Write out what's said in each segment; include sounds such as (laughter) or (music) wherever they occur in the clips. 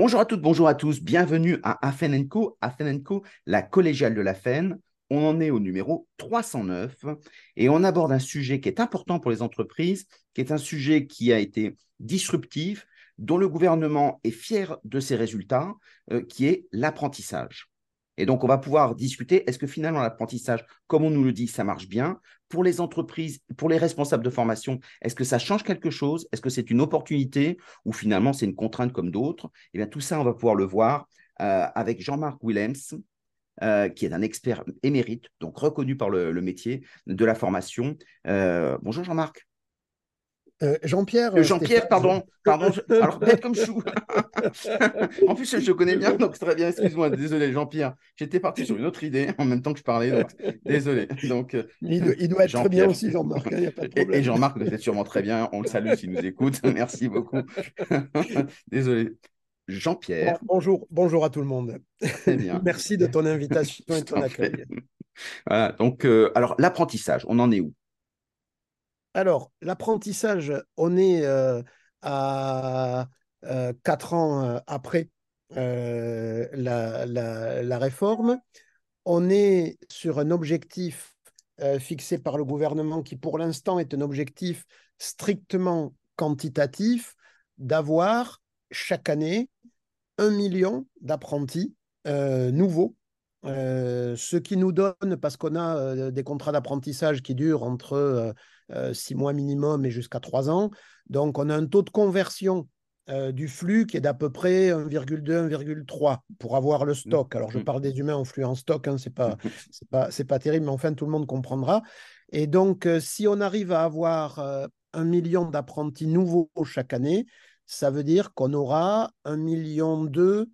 Bonjour à toutes, bonjour à tous, bienvenue à Afenenco, Afenenco, la collégiale de la FEN. On en est au numéro 309 et on aborde un sujet qui est important pour les entreprises, qui est un sujet qui a été disruptif, dont le gouvernement est fier de ses résultats, euh, qui est l'apprentissage. Et donc, on va pouvoir discuter, est-ce que finalement l'apprentissage, comme on nous le dit, ça marche bien? Pour les entreprises, pour les responsables de formation, est-ce que ça change quelque chose? Est-ce que c'est une opportunité? Ou finalement c'est une contrainte comme d'autres? Eh bien, tout ça, on va pouvoir le voir euh, avec Jean-Marc Willems, euh, qui est un expert émérite, donc reconnu par le, métier de la formation. Euh, bonjour Jean-Marc. Euh, Jean-Pierre. Euh, Jean-Pierre, pardon. pardon alors, bête comme chou. (laughs) en plus, je connais bien, donc très bien. Excuse-moi, désolé, Jean-Pierre. J'étais parti sur une autre idée en même temps que je parlais, donc désolé. Donc, euh, il, doit, être très bien aussi, Jean-Marc. Hein, et, Jean-Marc doit être sûrement très bien. On le salue s'il nous écoute. (laughs) Merci beaucoup. (laughs) désolé. Jean-Pierre. bonjour, bonjour à tout le monde. Bien. Merci de ton invitation et de ton accueil. Voilà, donc, alors l'apprentissage, on en est où? Alors, l'apprentissage, on est euh, à euh, quatre ans euh, après la, réforme. On est sur un objectif fixé par le gouvernement qui, pour l'instant, est un objectif strictement quantitatif d'avoir chaque année un million d'apprentis nouveaux ce qui nous donne, parce qu'on a des contrats d'apprentissage qui durent entre six mois minimum et jusqu'à trois ans, donc on a un taux de conversion du flux qui est d'à peu près 1,2, 1,3 pour avoir le mmh. stock. Alors je mmh. parle des humains en flux en stock, hein, c'est pas, c'est pas, c'est pas terrible, mais enfin tout le monde comprendra. Et donc si on arrive à avoir un million d'apprentis nouveaux chaque année, ça veut dire qu'on aura un million deux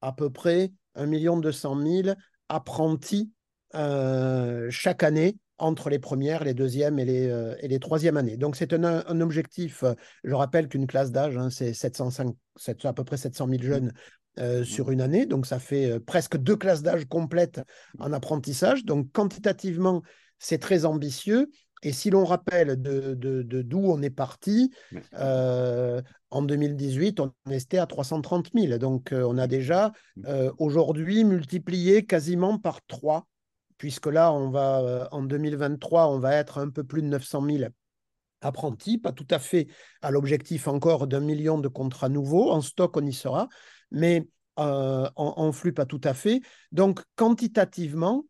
à peu près 1 million 200 000 apprentis euh, chaque année entre les premières, les deuxièmes et les, euh, et les troisièmes années. Donc c'est un, objectif, euh, je rappelle qu'une classe d'âge, hein, c'est 705, à peu près 700 000 jeunes sur une année, donc ça fait presque deux classes d'âge complètes en apprentissage. Donc quantitativement, c'est très ambitieux. Et si l'on rappelle de, d'où on est parti, euh, en 2018, on était à 330 000. Donc, euh, on a déjà mmh. euh, aujourd'hui multiplié quasiment par 3, puisque là, on va, en 2023, on va être un peu plus de 900 000 apprentis, pas tout à fait à l'objectif encore d'un million de contrats nouveaux. En stock, on y sera, mais en, flux, pas tout à fait. Donc, quantitativement,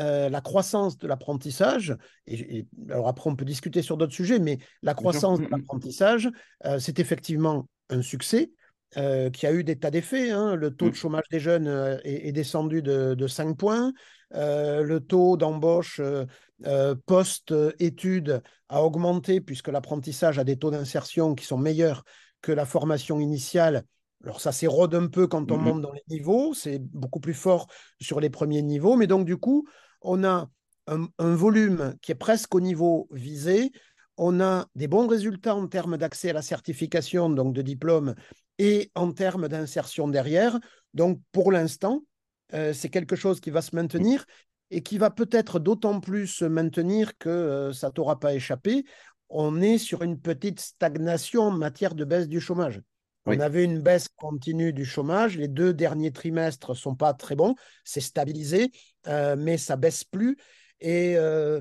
euh, la croissance de l'apprentissage, et, alors après on peut discuter sur d'autres sujets, mais la croissance de l'apprentissage, euh, c'est effectivement un succès euh, qui a eu des tas d'effets. Hein. Le taux de mm. chômage des jeunes est, descendu de, 5 points, le taux d'embauche post-études a augmenté puisque l'apprentissage a des taux d'insertion qui sont meilleurs que la formation initiale alors ça s'érode un peu quand on mm-hmm. monte dans les niveaux, c'est beaucoup plus fort sur les premiers niveaux, mais donc du coup, on a un, volume qui est presque au niveau visé, on a des bons résultats en termes d'accès à la certification, donc de diplôme, et en termes d'insertion derrière. Donc pour l'instant, euh, c'est quelque chose qui va se maintenir et qui va peut-être d'autant plus se maintenir que euh, ça t'aura pas échappé. On est sur une petite stagnation en matière de baisse du chômage. On avait une baisse continue du chômage. Les deux derniers trimestres sont pas très bons. C'est stabilisé, euh, mais ça baisse plus. Et, euh,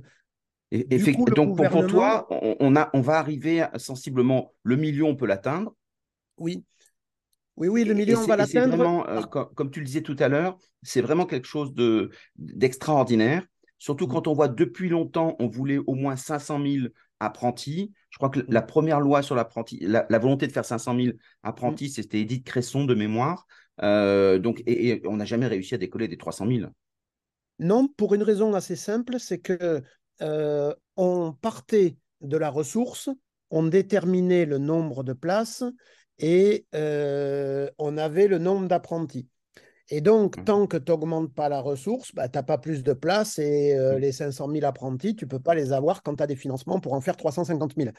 donc pour, toi, on, a, on va arriver sensiblement le million, on peut l'atteindre. Oui. Oui, oui, le million, on va l'atteindre. Euh, comme, tu le disais tout à l'heure, c'est vraiment quelque chose de d'extraordinaire. Surtout quand on voit depuis longtemps, on voulait au moins 500 000 apprentis. Je crois que la première loi sur l'apprenti, la, volonté de faire 500 000 apprentis, mm. c'était Edith Cresson de mémoire. Euh, donc, et, on n'a jamais réussi à décoller des 300 000. Non, pour une raison assez simple, c'est que euh, on partait de la ressource, on déterminait le nombre de places et euh, on avait le nombre d'apprentis. Et donc, mmh. tant que tu n'augmentes pas la ressource, bah, tu n'as pas plus de place et euh, mmh. les 500 000 apprentis, tu ne peux pas les avoir quand tu as des financements pour en faire 350 000.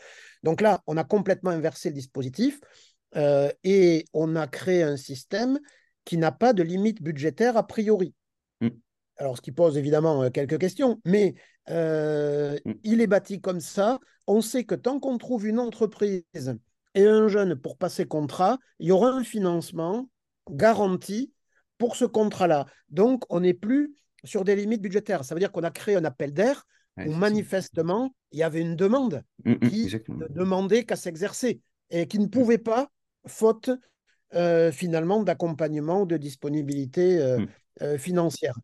Donc là, on a complètement inversé le dispositif euh, et on a créé un système qui n'a pas de limite budgétaire a priori. Mmh. Alors, ce qui pose évidemment euh, quelques questions, mais il est bâti comme ça. On sait que tant qu'on trouve une entreprise et un jeune pour passer contrat, il y aura un financement garantie pour ce contrat-là. Donc, on n'est plus sur des limites budgétaires. Ça veut dire qu'on a créé un appel d'air où manifestement, il y avait une demande mm, mm, qui ne demandait qu'à s'exercer et qui ne pouvait pas, faute euh, finalement d'accompagnement, de disponibilité euh, mm. euh, financière.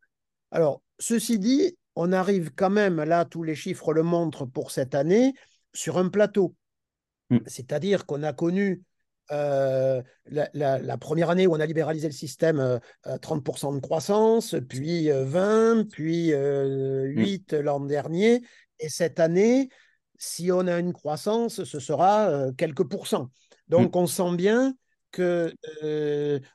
Alors, ceci dit, on arrive quand même, là, tous les chiffres le montrent pour cette année, sur un plateau. C'est-à-dire qu'on a connu euh, la, première année où on a libéralisé le système, 30% euh, de croissance, puis 20%, euh, puis 8 l'an dernier. Et cette année, si on a une croissance, ce sera quelques pourcents. Donc on sent bien que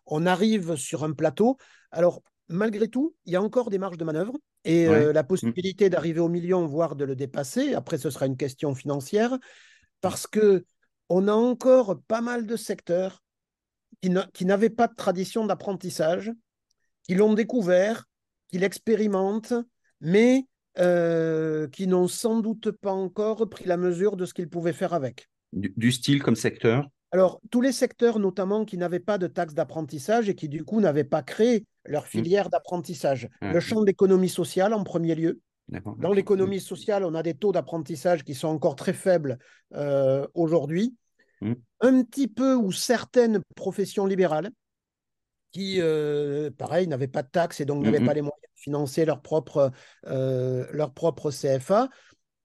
on arrive sur un plateau. Alors malgré tout, il y a encore des marges de manœuvre et la possibilité d'arriver au million, voire de le dépasser. Après, ce sera une question financière parce que on a encore pas mal de secteurs qui n'avaient pas de tradition d'apprentissage, qui l'ont découvert, qui l'expérimentent, mais euh, qui n'ont sans doute pas encore pris la mesure de ce qu'ils pouvaient faire avec. Du, style comme secteur? Alors, tous les secteurs, notamment, qui n'avaient pas de taxe d'apprentissage et qui, du coup, n'avaient pas créé leur mmh. filière d'apprentissage. Le champ de l'économie sociale, en premier lieu. Dans l'économie sociale, on a des taux d'apprentissage qui sont encore très faibles euh, aujourd'hui. Mm. Un petit peu ou certaines professions libérales qui, euh, pareil, n'avaient pas de taxes et donc n'avaient pas les moyens de financer leur propre, euh, leur propre CFA.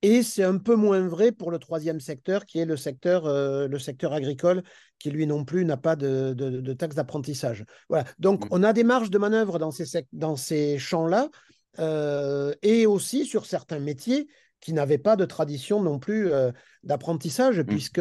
Et c'est un peu moins vrai pour le troisième secteur, qui est le secteur, euh, le secteur agricole, qui lui non plus n'a pas de, de, taxe d'apprentissage. Voilà. Donc, on a des marges de manœuvre dans ces, dans ces champs-là, et aussi sur certains métiers qui n'avaient pas de tradition non plus d'apprentissage, mm. puisque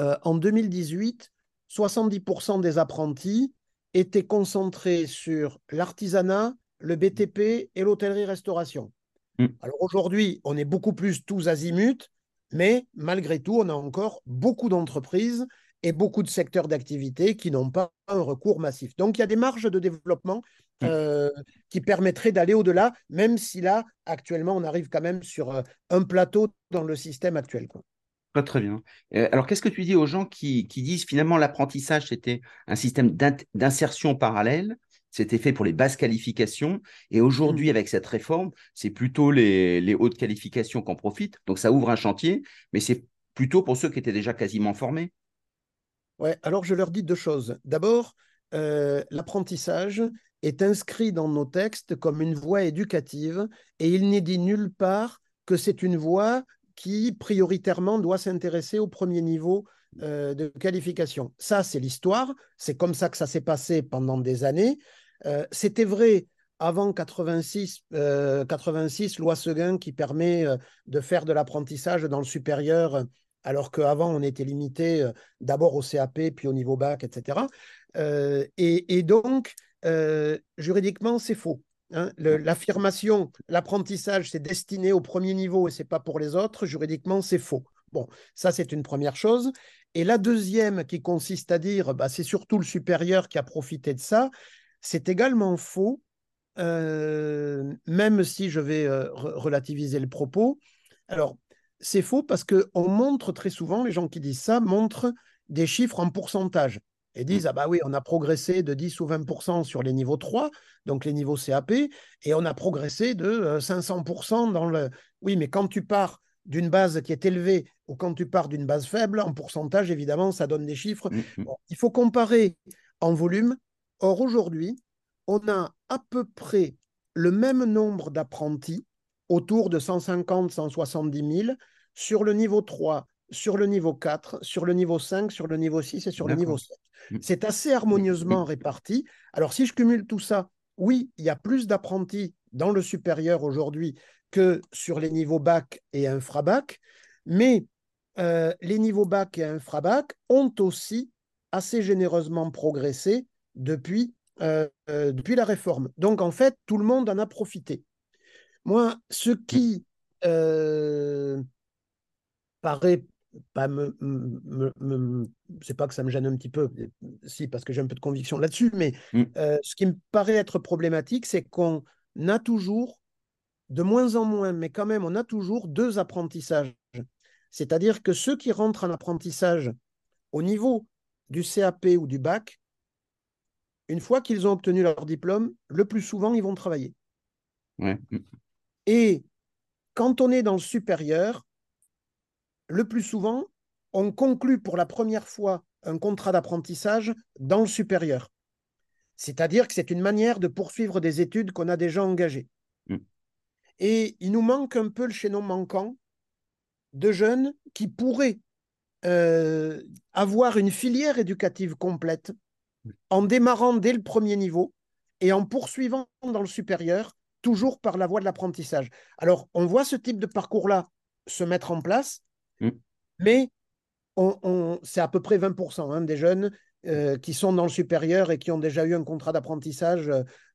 euh, en 2018, 70% des apprentis étaient concentrés sur l'artisanat, le BTP et l'hôtellerie-restauration. Mm. Alors aujourd'hui, on est beaucoup plus tous azimuts, mais malgré tout, on a encore beaucoup d'entreprises et beaucoup de secteurs d'activité qui n'ont pas un recours massif. Donc il y a des marges de développement. Euh, qui permettraient d'aller au-delà, même si là, actuellement, on arrive quand même sur euh, un plateau dans le système actuel. Très, très bien. Euh, alors, qu'est-ce que tu dis aux gens qui, disent finalement l'apprentissage, c'était un système d'insertion parallèle, c'était fait pour les basses qualifications, et aujourd'hui, mmh. avec cette réforme, c'est plutôt les, hautes qualifications qu'on profite. Donc, ça ouvre un chantier, mais c'est plutôt pour ceux qui étaient déjà quasiment formés. Ouais, alors je leur dis deux choses. D'abord, euh, l'apprentissage est inscrit dans nos textes comme une voie éducative, et il n'est dit nulle part que c'est une voie qui prioritairement doit s'intéresser au premier niveau euh, de qualification. Ça, c'est l'histoire. C'est comme ça que ça s'est passé pendant des années. Euh, c'était vrai avant 86, 86, euh, loi Seguin qui permet de faire de l'apprentissage dans le supérieur, alors qu'avant on était limité d'abord au CAP, puis au niveau bac, etc. et, donc, juridiquement, c'est faux. Hein, l'affirmation, l'apprentissage, c'est destiné au premier niveau et c'est pas pour les autres, juridiquement, c'est faux. Bon, ça, c'est une première chose. Et la deuxième, qui consiste à dire, bah, c'est surtout le supérieur qui a profité de ça, c'est également faux, euh, même si je vais euh, relativiser le propos. Alors, c'est faux parce qu'on montre très souvent, les gens qui disent ça montrent des chiffres en pourcentage et disent Ah, bah oui, on a progressé de 10 ou 20% sur les niveaux 3, donc les niveaux CAP, et on a progressé de 500% euh, dans le. Oui, mais quand tu pars d'une base qui est élevée ou quand tu pars d'une base faible, en pourcentage, évidemment, ça donne des chiffres. Mmh, mmh. il faut comparer en volume. Or, aujourd'hui, on a à peu près le même nombre d'apprentis, autour de 150, 170 000, sur le niveau 3 sur le niveau 4, sur le niveau 5, sur le niveau 6 et sur le niveau 7. Mmh. C'est assez harmonieusement réparti. Alors, si je cumule tout ça, oui, il y a plus d'apprentis dans le supérieur aujourd'hui que sur les niveaux bac et infrabac, mais euh, les niveaux bac et infrabac ont aussi assez généreusement progressé depuis, euh, euh, depuis la réforme. Donc, en fait, tout le monde en a profité. Moi, ce qui paraît pas me, c'est pas que ça me gêne un petit peu, si parce que j'ai un peu de conviction là-dessus, mais mm. euh, ce qui me paraît être problématique, c'est qu'on a toujours, de moins en moins, mais quand même, on a toujours deux apprentissages. C'est-à-dire que ceux qui rentrent en apprentissage au niveau du CAP ou du bac une fois qu'ils ont obtenu leur diplôme, le plus souvent, ils vont travailler. Et quand on est dans le supérieur, le plus souvent, on conclut pour la première fois un contrat d'apprentissage dans le supérieur. C'est-à-dire que c'est une manière de poursuivre des études qu'on a déjà engagées. Mm. Et il nous manque un peu le chaînon manquant de jeunes qui pourraient euh, avoir une filière éducative complète en démarrant dès le premier niveau et en poursuivant dans le supérieur, toujours par la voie de l'apprentissage. Alors, on voit ce type de parcours-là se mettre en place, mm. mais on, c'est à peu près 20% hein, des jeunes euh, qui sont dans le supérieur et qui ont déjà eu un contrat d'apprentissage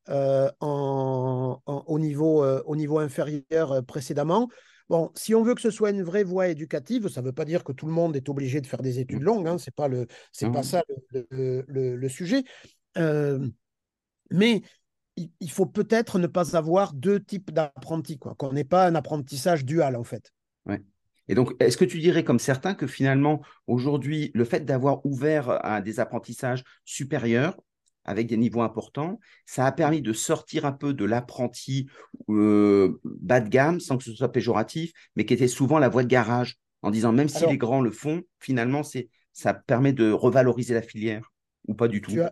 euh, au, niveau, euh, au niveau inférieur précédemment. Bon, si on veut que ce soit une vraie voie éducative, ça ne veut pas dire que tout le monde est obligé de faire des études longues, hein, ce n'est pas, le, pas ça le, le, sujet. mais il, faut peut-être ne pas avoir deux types d'apprentis, qu'on n'ait pas un apprentissage dual en fait. Ouais. Et donc, est-ce que tu dirais, comme certains, que finalement, aujourd'hui, le fait d'avoir ouvert à des apprentissages supérieurs, avec des niveaux importants, ça a permis de sortir un peu de l'apprenti euh, bas de gamme, sans que ce soit péjoratif, mais qui était souvent la voie de garage, en disant même si les grands le font, finalement, c'est, ça permet de revaloriser la filière, ou pas du tout? Tu as,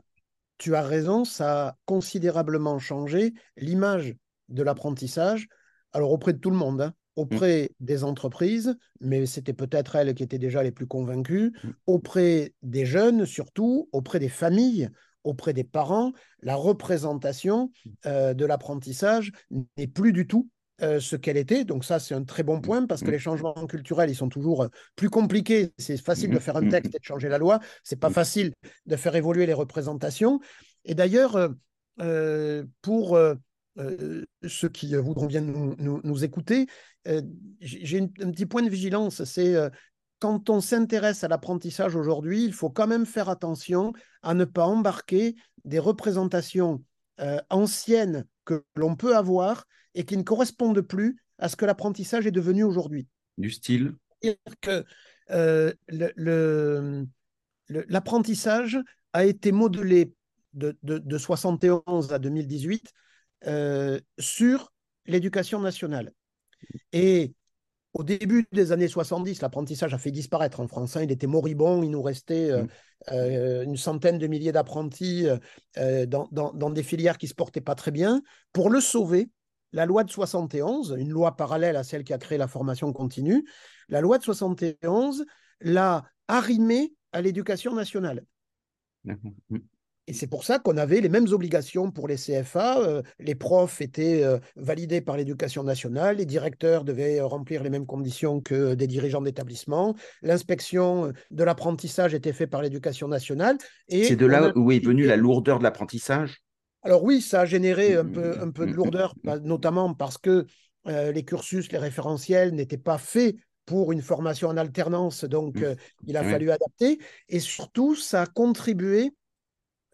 tu as raison, ça a considérablement changé l'image de l'apprentissage, alors auprès de tout le monde, hein. Mmh. auprès des entreprises, mais c'était peut-être elles qui étaient déjà les plus convaincues, mmh. auprès des jeunes surtout, auprès des familles, auprès des parents, la représentation mmh. euh, de l'apprentissage n'est plus du tout euh, ce qu'elle était. Donc ça, c'est un très bon point parce que les changements culturels, ils sont toujours euh, plus compliqués. C'est facile de faire un texte et de changer la loi. C'est pas facile de faire évoluer les représentations. Et d'ailleurs, pour ceux qui voudront bien nous écouter, euh, j'ai un petit point de vigilance, c'est euh, quand on s'intéresse à l'apprentissage aujourd'hui, il faut quand même faire attention à ne pas embarquer des représentations euh, anciennes que l'on peut avoir et qui ne correspondent plus à ce que l'apprentissage est devenu aujourd'hui. Du style? Que l'apprentissage a été modelé de, de, de 71 à 2018 sur l'éducation nationale. Et au début des années 70, l'apprentissage a fait disparaître en France. Il était moribond, il nous restait euh, mmh. euh, une centaine de milliers d'apprentis euh, dans, des filières qui ne se portaient pas très bien. Pour le sauver, la loi de 71, une loi parallèle à celle qui a créé la formation continue, la loi de 71 l'a arrimé à l'éducation nationale. Mmh. Et c'est pour ça qu'on avait les mêmes obligations pour les CFA. Euh, les profs étaient euh, validés par l'éducation nationale, les directeurs devaient euh, remplir les mêmes conditions que des dirigeants d'établissement, l'inspection de l'apprentissage était faite par l'éducation nationale. C'est de là où est venue la lourdeur de l'apprentissage? Alors oui, ça a généré un peu, un peu de lourdeur, notamment parce que les cursus, les référentiels n'étaient pas faits pour une formation en alternance, donc il a fallu adapter. Et surtout, ça a contribué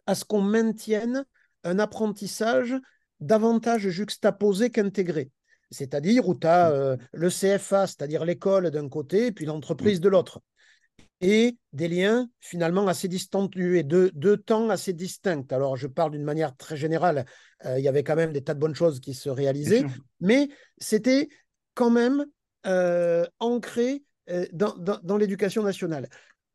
à ce qu'on maintienne un apprentissage davantage juxtaposé qu'intégré. C'est-à-dire où tu as mm. euh, le CFA, c'est-à-dire l'école d'un côté, et puis l'entreprise mm. de l'autre. Et des liens finalement assez distendus et deux, temps assez distincts. Alors, je parle d'une manière très générale. Euh, il y avait quand même des tas de bonnes choses qui se réalisaient, mais c'était quand même euh, ancré dans, dans l'éducation nationale.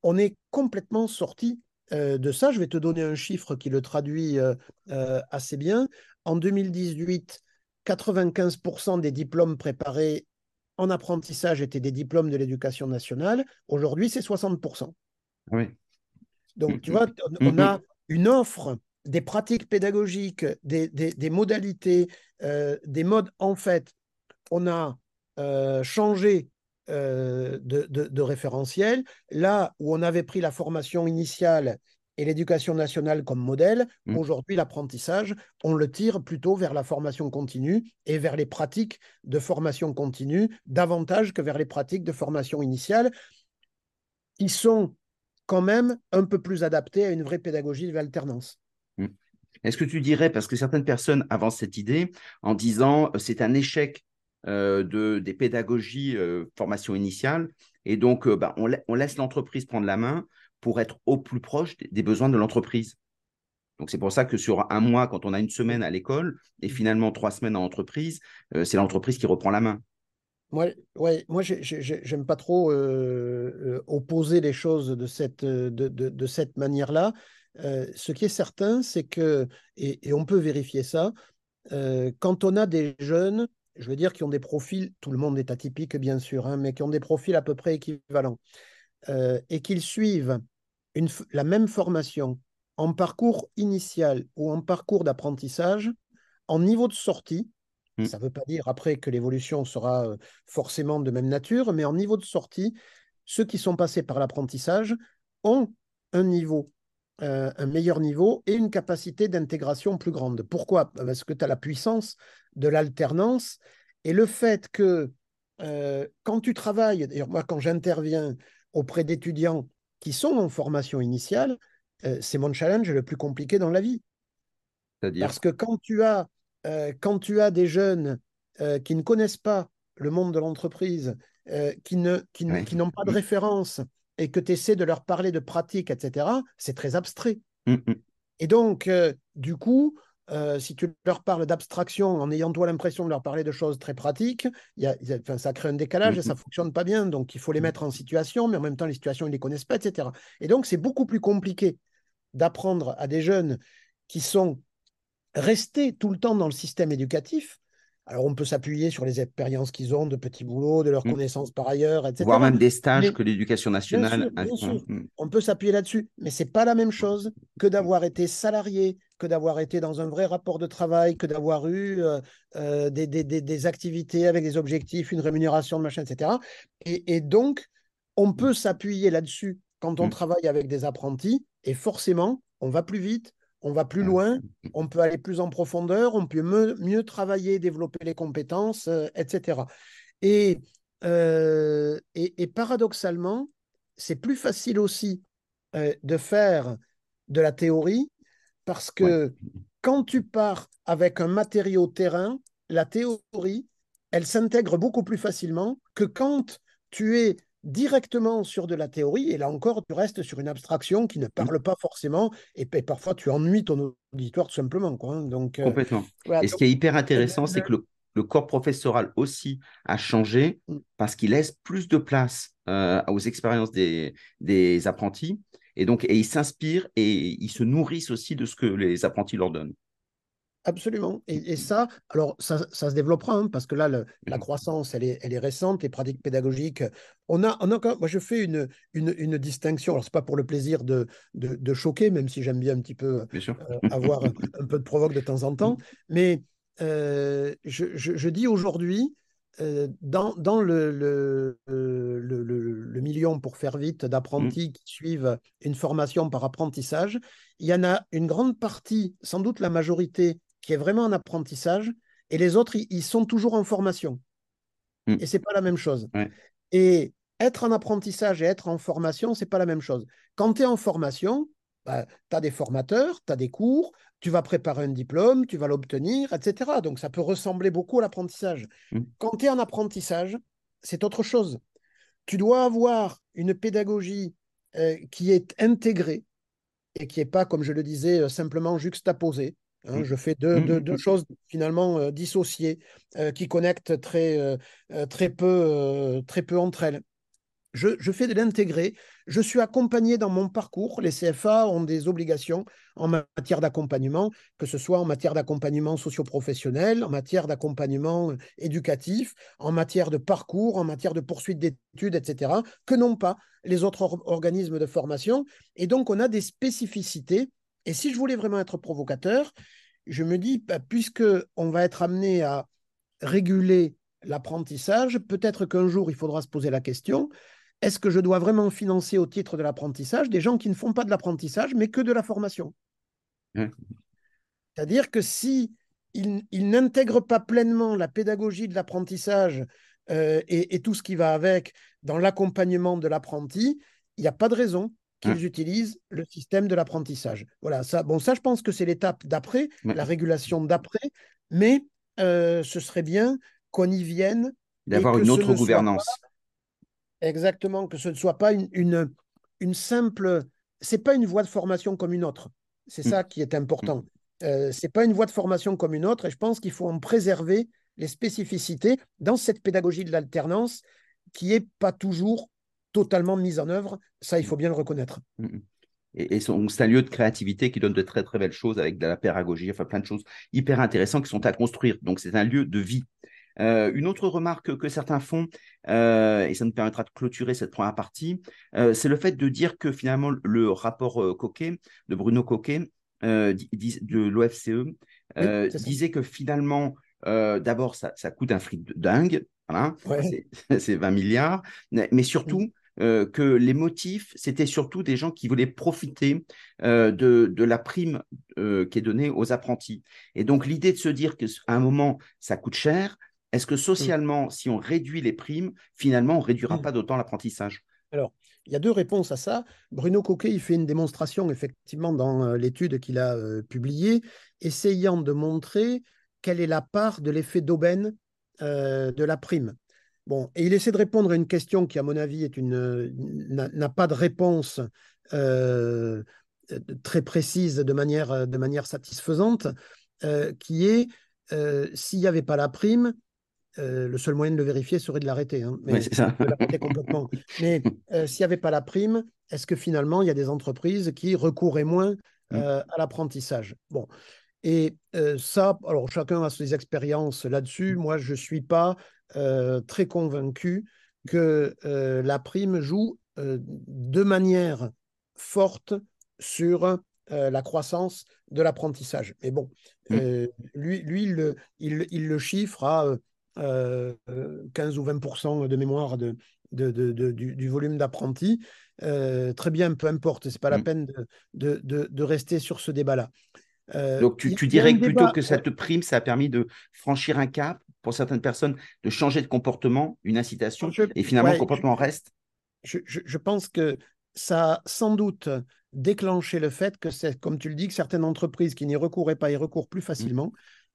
On est complètement sorti euh, de ça. Je vais te donner un chiffre qui le traduit euh, euh, assez bien. En 2018, 95% des diplômes préparés en apprentissage étaient des diplômes de l'éducation nationale. Aujourd'hui, c'est 60%. Oui. Donc, tu vois, on, a une offre des pratiques pédagogiques, des, modalités, des modes. En fait, on a changé euh, de, référentiel. Là où on avait pris la formation initiale et l'éducation nationale comme modèle, mmh. aujourd'hui l'apprentissage, on le tire plutôt vers la formation continue et vers les pratiques de formation continue, davantage que vers les pratiques de formation initiale, qui sont quand même un peu plus adaptées à une vraie pédagogie de l'alternance. Mmh. Est-ce que tu dirais, parce que certaines personnes avancent cette idée en disant euh, c'est un échec de, des pédagogies euh, formation initiale. Et donc, euh, bah, on, laisse l'entreprise prendre la main pour être au plus proche des, besoins de l'entreprise. Donc c'est pour ça que sur un mois, quand on a une semaine à l'école et finalement trois semaines en entreprise, euh, c'est l'entreprise qui reprend la main. Ouais, ouais, moi, j'aime pas trop euh, euh, opposer les choses de cette, de, de, cette manière-là. ce qui est certain, c'est que, et, on peut vérifier ça, quand on a des jeunes, je veux dire, qui ont des profils, tout le monde est atypique, bien sûr, hein, mais qui ont des profils à peu près équivalents, et qu'ils suivent une, la même formation en parcours initial ou en parcours d'apprentissage, en niveau de sortie, mmh. ça ne veut pas dire après que l'évolution sera euh, forcément de même nature, mais en niveau de sortie, ceux qui sont passés par l'apprentissage ont un niveau, euh, un meilleur niveau et une capacité d'intégration plus grande. Pourquoi? Parce que tu as la puissance de l'alternance et le fait que euh, quand tu travailles, d'ailleurs moi quand j'interviens auprès d'étudiants qui sont en formation initiale, euh, c'est mon challenge le plus compliqué dans la vie. Parce que quand tu as, quand tu as des jeunes qui ne connaissent pas le monde de l'entreprise, qui n'ont qui, pas de référence et que tu essaies de leur parler de pratique, etc., c'est très abstrait. Mmh, mmh. Et donc, du coup, si tu leur parles d'abstraction en ayant toi l'impression de leur parler de choses très pratiques, y a, ça crée un décalage et ça ne mmh fonctionne pas bien. Donc, il faut les mettre en situation, mais en même temps, les situations, ils ne les connaissent pas, etc. Et donc, c'est beaucoup plus compliqué d'apprendre à des jeunes qui sont restés tout le temps dans le système éducatif. Alors, on peut s'appuyer sur les expériences qu'ils ont de petits boulots, de leurs mmh. connaissances par ailleurs, etc. Voire même des stages que l'éducation nationale. a mmh. On peut s'appuyer là-dessus, mais ce n'est pas la même chose que d'avoir été salarié, que d'avoir été dans un vrai rapport de travail, que d'avoir eu euh, euh, des, des, activités avec des objectifs, une rémunération de machin, etc. Et, et donc, on peut s'appuyer là-dessus quand on mmh. travaille avec des apprentis et forcément, on va plus vite, on va plus loin, on peut aller plus en profondeur, on peut mieux, travailler, développer les compétences, euh, etc. Euh, et, et, paradoxalement, c'est plus facile aussi euh, de faire de la théorie parce que quand tu pars avec un matériau terrain, la théorie, elle s'intègre beaucoup plus facilement que quand tu es directement sur de la théorie, et là encore, tu restes sur une abstraction qui ne parle pas forcément, et, parfois tu ennuies ton auditoire tout simplement. Quoi, hein. donc, euh, Complètement. et ce qui est hyper intéressant, c'est que le, corps professoral aussi a changé mm. parce qu'il laisse plus de place euh, aux expériences des, des apprentis, et donc et ils s'inspirent et ils se nourrissent aussi de ce que les apprentis leur donnent. Absolument. Et, ça, alors ça, se développera, hein, parce que là, la mmh. croissance, elle est, elle est récente, les pratiques pédagogiques. On a, on a moi, je fais une, une, distinction. Alors, ce n'est pas pour le plaisir de, de, choquer, même si j'aime bien un petit peu euh, avoir un, peu de provoque de temps en temps. Mais euh, je, dis aujourd'hui, euh, dans, dans le, le, le, million, pour faire vite, d'apprentis mmh. qui suivent une formation par apprentissage, il y en a une grande partie, sans doute la majorité, qui est vraiment un apprentissage, et les autres, ils, sont toujours en formation. Et hmm. Et c'est pas la même chose. Et être en apprentissage et être en formation, c'est pas la même chose. Quand tu es en formation, bah, tu as des formateurs, tu as des cours, tu vas préparer un diplôme, tu vas l'obtenir, etc. Donc ça peut ressembler beaucoup à l'apprentissage. Hmm. Quand tu es en apprentissage, c'est autre chose. Tu dois avoir une pédagogie euh, qui est intégrée et qui n'est pas, comme je le disais, euh, simplement juxtaposée. Hein, mmh. je fais deux, mmh, deux, mmh, choses finalement euh, dissociées euh, qui connectent très, euh, très, peu, très peu entre elles. Je, je fais de l'intégrer. Je suis accompagné dans mon parcours. Les CFA ont des obligations en matière d'accompagnement, que ce soit en matière d'accompagnement socio-professionnel, en matière d'accompagnement éducatif, en matière de parcours, en matière de poursuite d'études, etc., que n'ont pas les autres organismes de formation. Et donc, on a des spécificités et si je voulais vraiment être provocateur, je me dis, bah, puisque on va être amené à réguler l'apprentissage, peut-être qu'un jour, il faudra se poser la question, est-ce que je dois vraiment financer au titre de l'apprentissage des gens qui ne font pas de l'apprentissage, mais que de la formation C'est-à-dire que si ils, n'intègrent pas pleinement la pédagogie de l'apprentissage euh, et, tout ce qui va avec dans l'accompagnement de l'apprenti, il n'y a pas de raison qu'ils mmh. utilisent le système de l'apprentissage. Voilà, ça, bon, ça, je pense que c'est l'étape d'après, la régulation d'après, mais euh, ce serait bien qu'on y vienne. D'avoir une autre gouvernance. exactement, que ce ne soit pas une, une, une simple. C'est pas une voie de formation comme une autre. C'est ça qui est important. Euh, ce n'est pas une voie de formation comme une autre et je pense qu'il faut en préserver les spécificités dans cette pédagogie de l'alternance qui n'est pas toujours totalement mise en œuvre. Ça, il faut bien le reconnaître. Et, c'est un lieu de créativité qui donne de très très belles choses avec de la pédagogie, enfin plein de choses hyper intéressantes qui sont à construire. Donc c'est un lieu de vie. Euh, une autre remarque que certains font, euh, et ça nous permettra de clôturer cette première partie, euh, c'est le fait de dire que finalement le rapport Coquet, de Bruno Coquet, de l'OFCE, disait que finalement, d'abord, ça, coûte un fric de dingue, c'est (laughs) 20 milliards, mais surtout, mm. Euh, que les motifs, c'était surtout des gens qui voulaient profiter euh, de, la prime euh, qui est donnée aux apprentis. Et donc l'idée de se dire qu'à un moment, ça coûte cher, est-ce que mm. socialement, si on réduit les primes, finalement, on ne réduira mm. pas d'autant l'apprentissage? Alors, il y a deux réponses à ça. Bruno Coquet, il fait une démonstration, effectivement, dans l'étude qu'il a publiée, essayant de montrer quelle est la part de l'effet d'aubaine de la prime. Bon, et il essaie de répondre à une question qui, à mon avis, est une n'a pas de réponse euh, très précise de manière, de manière satisfaisante, euh, qui est euh, s'il n'y avait pas la prime, le seul moyen de le vérifier serait de l'arrêter. Hein, mais ça. complètement. Mais (laughs) s'il n'y avait pas la prime, est-ce que finalement il y a des entreprises qui recouraient moins mmh. à l'apprentissage? Bon. Et ça, alors chacun a ses expériences là-dessus. Mmh. Moi, je ne suis pas euh, très convaincu que euh, la prime joue euh, de manière forte sur la croissance de l'apprentissage. Mais bon, mmh. lui, lui il, le, il, le chiffre à 15 ou 20% de mémoire de, du, volume d'apprentis. très bien, peu importe, c'est pas la mmh. peine de, de, rester sur ce débat-là. Donc tu, tu dirais que plutôt que cette prime, ça a permis de franchir un cap pour certaines personnes de changer de comportement, une incitation, et finalement le comportement reste je, pense que ça a sans doute déclenché le fait que c'est, comme tu le dis, que certaines entreprises qui n'y recouraient pas y recourent plus mmh. facilement.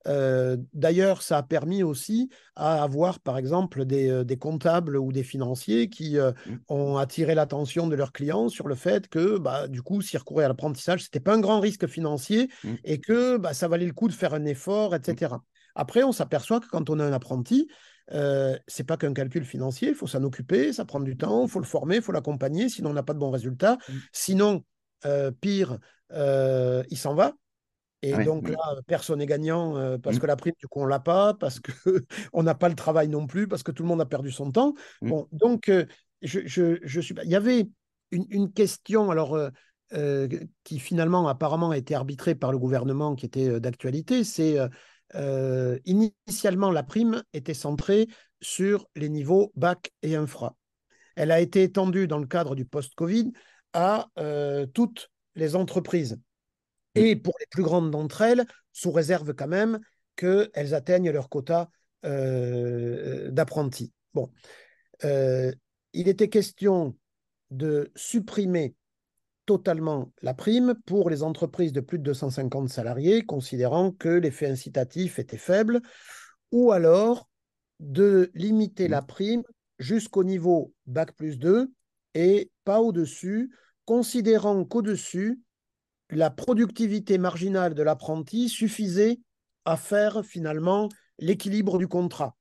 Euh, d'ailleurs, ça a permis aussi à avoir, par exemple, des, euh, comptables ou des financiers qui euh, mmh. ont attiré l'attention de leurs clients sur le fait que, bah, du coup, s'ils recouraient à l'apprentissage, ce n'était pas un grand risque financier mmh. et que bah, ça valait le coup de faire un effort, etc. Après, on s'aperçoit que quand on a un apprenti, euh, c'est pas qu'un calcul financier, il faut s'en occuper, ça prend du temps, il faut le former, il faut l'accompagner, sinon on n'a pas de bons résultats. Mmh. Sinon, euh, pire, euh, il s'en va. Et donc là, personne n'est gagnant euh, parce mmh. que la prime, du coup, on l'a pas, parce qu'on (laughs) n'a pas le travail non plus, parce que tout le monde a perdu son temps. Mmh. Bon, donc, je, je, suis. Il y avait une, une question, alors. qui finalement apparemment a été arbitrée par le gouvernement qui était d'actualité, c'est euh, initialement, la prime était centrée sur les niveaux bac et infra. Elle a été étendue dans le cadre du post-Covid à euh, toutes les entreprises. Et pour les plus grandes d'entre elles, sous réserve quand même qu'elles atteignent leur quota euh, d'apprentis. Bon. il était question de supprimer totalement la prime pour les entreprises de plus de 250 salariés, considérant que l'effet incitatif était faible, ou alors de limiter la prime jusqu'au niveau Bac plus 2 et pas au-dessus, considérant qu'au-dessus, la productivité marginale de l'apprenti suffisait à faire finalement l'équilibre du contrat.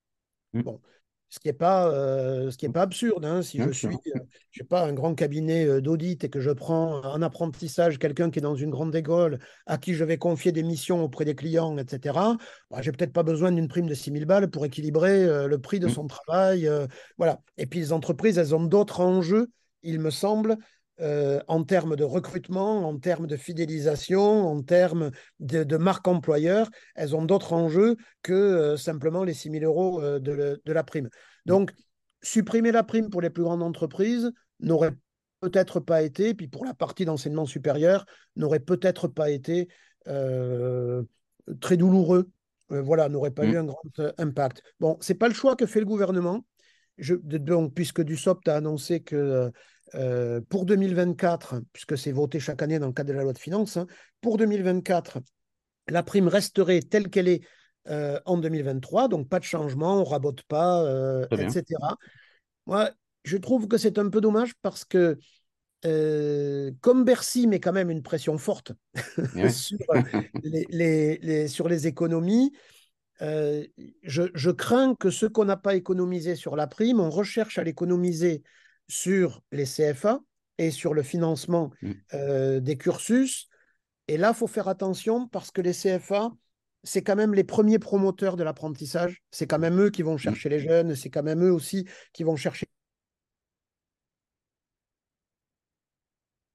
Mmh. Bon, ce qui n'est pas, euh, pas absurde. Hein. Si je suis, euh, je pas, un grand cabinet euh, d'audit et que je prends en apprentissage quelqu'un qui est dans une grande école, à qui je vais confier des missions auprès des clients, etc., bah, j'ai peut-être pas besoin d'une prime de 6 000 balles pour équilibrer le prix de mmh. son travail. voilà. Et puis les entreprises, elles ont d'autres enjeux, il me semble, euh, en termes de recrutement, en termes de fidélisation, en termes de, marque employeur, elles ont d'autres enjeux que euh, simplement les 6 000 euros euh, de, la prime. Donc, supprimer la prime pour les plus grandes entreprises n'aurait peut-être pas été, puis pour la partie d'enseignement supérieur, n'aurait peut-être pas été très douloureux. voilà, n'aurait pas mmh. eu un grand impact. Bon, c'est pas le choix que fait le gouvernement. Je, donc, puisque Dussopt a annoncé que euh, pour 2024, puisque c'est voté chaque année dans le cadre de la loi de finances, hein, pour 2024, la prime resterait telle qu'elle est euh, en 2023, donc pas de changement, on rabote pas, euh, etc. Moi, je trouve que c'est un peu dommage parce que comme Bercy met quand même une pression forte (laughs) sur, les, sur, les, économies, je, crains que ce qu'on n'a pas économisé sur la prime, on recherche à l'économiser sur les CFA et sur le financement mmh. des cursus. Et là, il faut faire attention parce que les CFA, c'est quand même les premiers promoteurs de l'apprentissage. C'est quand même eux qui vont mmh. chercher les jeunes, c'est quand même eux aussi qui vont chercher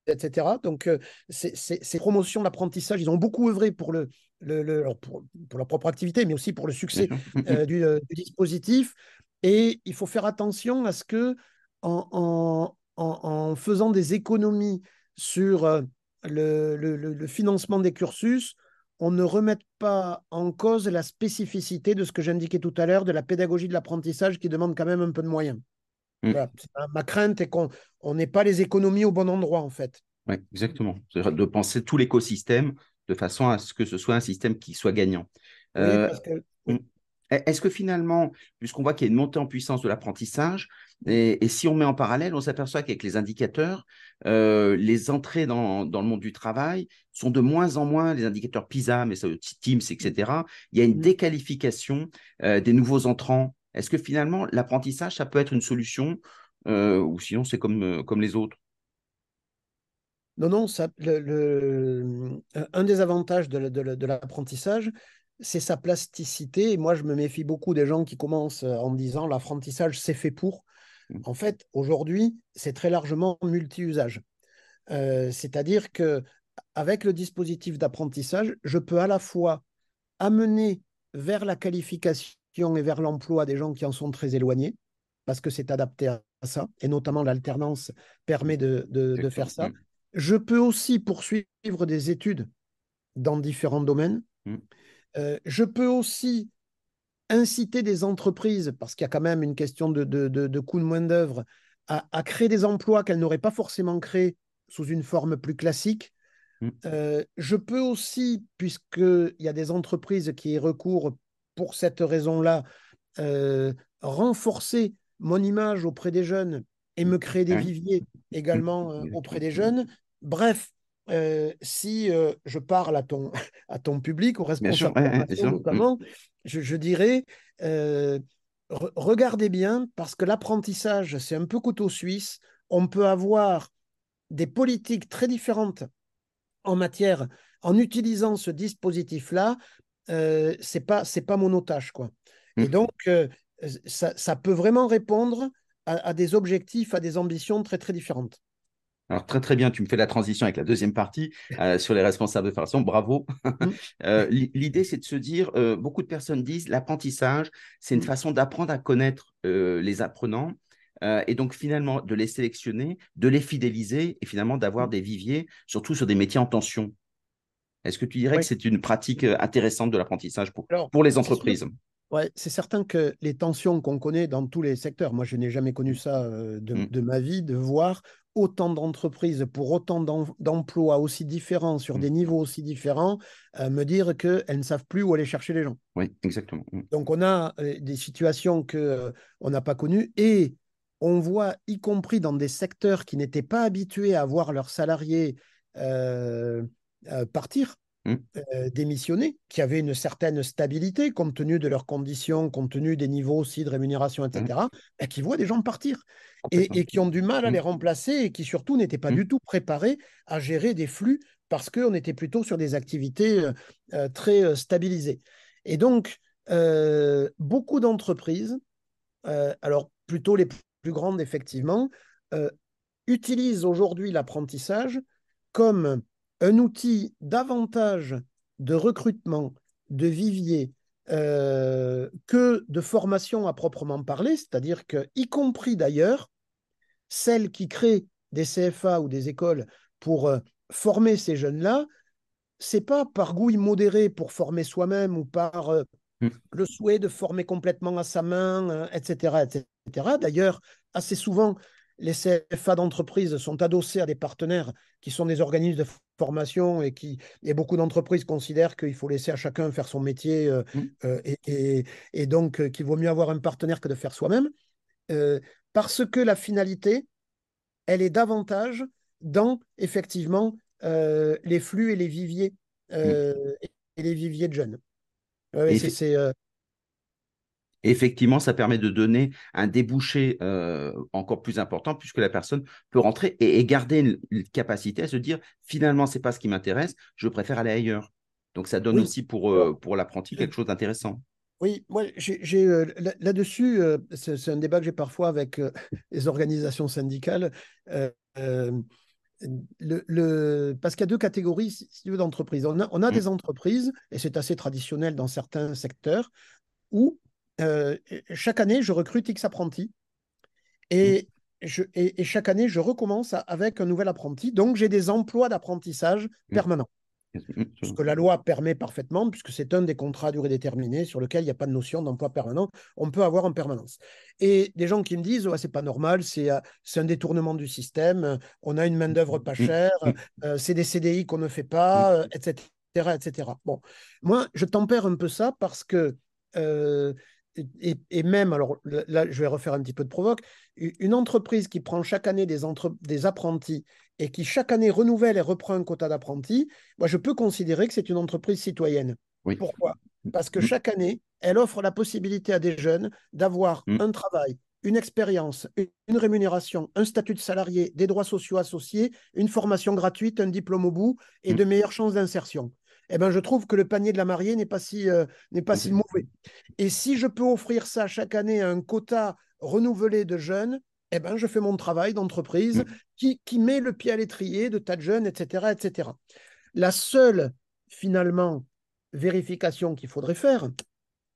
etc. Donc, euh, ces promotions d'apprentissage, ils ont beaucoup œuvré pour, le, le, pour, leur propre activité, mais aussi pour le succès euh, euh, du, dispositif. Et il faut faire attention à ce que, en, en, faisant des économies sur le, financement des cursus, on ne remette pas en cause la spécificité de ce que j'indiquais tout à l'heure de la pédagogie de l'apprentissage qui demande quand même un peu de moyens. Mm. Ma crainte est qu'on n'ait pas les économies au bon endroit, en fait. Oui, exactement. De penser tout l'écosystème de façon à ce que ce soit un système qui soit gagnant. Euh, mm. Est-ce que finalement, puisqu'on voit qu'il y a une montée en puissance de l'apprentissage, et, si on met en parallèle, on s'aperçoit qu'avec les indicateurs, euh, les entrées dans, le monde du travail sont de moins en moins, les indicateurs PISA, mais ça, Teams, etc. Il y a une mm. déqualification euh, des nouveaux entrants est-ce que finalement, l'apprentissage, ça peut être une solution euh, ou sinon c'est comme, comme les autres? Non, non, ça, le, un des avantages de, l'apprentissage, c'est sa plasticité. Et moi, je me méfie beaucoup des gens qui commencent en disant l'apprentissage, c'est fait pour. En fait, aujourd'hui, c'est très largement multi-usage. Euh, c'est-à-dire que avec le dispositif d'apprentissage, je peux à la fois amener vers la qualification et vers l'emploi des gens qui en sont très éloignés, parce que c'est adapté à ça, et notamment l'alternance permet de, de, faire ça. Je peux aussi poursuivre des études dans différents domaines. Mm. Euh, je peux aussi inciter des entreprises, parce qu'il y a quand même une question de, de, de coût de main-d'œuvre, à, à, créer des emplois qu'elles n'auraient pas forcément créés sous une forme plus classique. Mm. Euh, je peux aussi, puisqu'il y a des entreprises qui y recourent pour cette raison-là, euh, renforcer mon image auprès des jeunes et me créer des viviers également euh, auprès des jeunes. Bref, euh, si je parle à ton, (laughs) à ton public, aux responsables notamment, je, je, dirais, regardez bien, parce que l'apprentissage, c'est un peu couteau suisse. On peut avoir des politiques très différentes en matière, en utilisant ce dispositif-là, euh, c'est pas c'est pas mon otage quoi. Et mmh. donc euh, ça, peut vraiment répondre à, des objectifs, à des ambitions très très différentes. Alors très très bien, tu me fais la transition avec la deuxième partie euh, sur les responsables de formation. Bravo. Mmh. (laughs) L'idée c'est de se dire, beaucoup de personnes disent l'apprentissage, c'est une mmh. façon d'apprendre à connaître les apprenants. et donc finalement de les sélectionner, de les fidéliser et finalement d'avoir des viviers, surtout sur des métiers en tension. Est-ce que tu dirais que c'est une pratique euh, intéressante de l'apprentissage pour, pour les entreprises? Oui, c'est certain que les tensions qu'on connaît dans tous les secteurs, moi je n'ai jamais connu mmh. ça euh, mmh. de, ma vie, de voir autant d'entreprises pour autant d'emplois aussi différents, sur mmh. des niveaux aussi différents, euh, me dire qu'elles ne savent plus où aller chercher les gens. Oui, exactement. Donc on a des situations qu'on on n'a pas connues et on voit, y compris dans des secteurs qui n'étaient pas habitués à voir leurs salariés euh, partir, mmh. euh, démissionner, qui avaient une certaine stabilité compte tenu de leurs conditions, compte tenu des niveaux aussi de rémunération, etc., mmh. et qui voient des gens partir et, qui ont du mal à mmh. les remplacer et qui surtout n'étaient pas du tout préparés à gérer des flux parce qu'on était plutôt sur des activités euh, très stabilisées. Et donc, beaucoup d'entreprises, alors plutôt les plus grandes effectivement, utilisent aujourd'hui l'apprentissage comme un outil davantage de recrutement, de vivier, euh, que de formation à proprement parler, c'est-à-dire que, y compris d'ailleurs, celles qui créent des CFA ou des écoles pour euh, former ces jeunes-là, c'est pas par goût immodéré pour former soi-même ou par euh, mmh. le souhait de former complètement à sa main, etc., etc. D'ailleurs, assez souvent, les CFA d'entreprise sont adossés à des partenaires qui sont des organismes de formation et qui et beaucoup d'entreprises considèrent qu'il faut laisser à chacun faire son métier euh, mmh. euh, et, donc euh, qu'il vaut mieux avoir un partenaire que de faire soi-même parce que la finalité elle est davantage dans effectivement les flux et les viviers et les viviers de jeunes. c'est effectivement, ça permet de donner un débouché euh, encore plus important puisque la personne peut rentrer et, garder une, capacité à se dire finalement, ce n'est pas ce qui m'intéresse, je préfère aller ailleurs. Donc, ça donne aussi pour, euh, pour l'apprenti quelque chose d'intéressant. Oui, moi, j'ai euh, là-dessus, c'est un débat que j'ai parfois avec (laughs) les organisations syndicales. Le, parce qu'il y a deux catégories si d'entreprises. On a, on a mmh. des entreprises, et c'est assez traditionnel dans certains secteurs, où euh, chaque année, je recrute X apprentis et, mmh. je, et, chaque année, je recommence avec un nouvel apprenti. Donc, j'ai des emplois d'apprentissage mmh. permanents. Mmh, Ce que la loi permet parfaitement, puisque c'est un des contrats à durée déterminée sur lequel il n'y a pas de notion d'emploi permanent, on peut avoir en permanence. Et des gens qui me disent, ouais, c'est pas normal, c'est un détournement du système, on a une main-d'œuvre pas chère, euh, c'est des CDI qu'on ne fait pas, etc., etc. Bon, moi, je tempère un peu ça parce que euh, et, même, alors là, je vais refaire un petit peu de provoque, une entreprise qui prend chaque année des, des apprentis et qui chaque année renouvelle et reprend un quota d'apprentis, moi, je peux considérer que c'est une entreprise citoyenne. Pourquoi? Parce que mmh. chaque année, elle offre la possibilité à des jeunes d'avoir mmh. un travail, une expérience, une rémunération, un statut de salarié, des droits sociaux associés, une formation gratuite, un diplôme au bout et mmh. de meilleures chances d'insertion eh ben, je trouve que le panier de la mariée n'est pas, si, euh, n'est pas si mauvais. Et si je peux offrir ça chaque année à un quota renouvelé de jeunes, eh ben, je fais mon travail d'entreprise mm. qui, qui met le pied à l'étrier de tas de jeunes, etc., etc. La seule, finalement, vérification qu'il faudrait faire,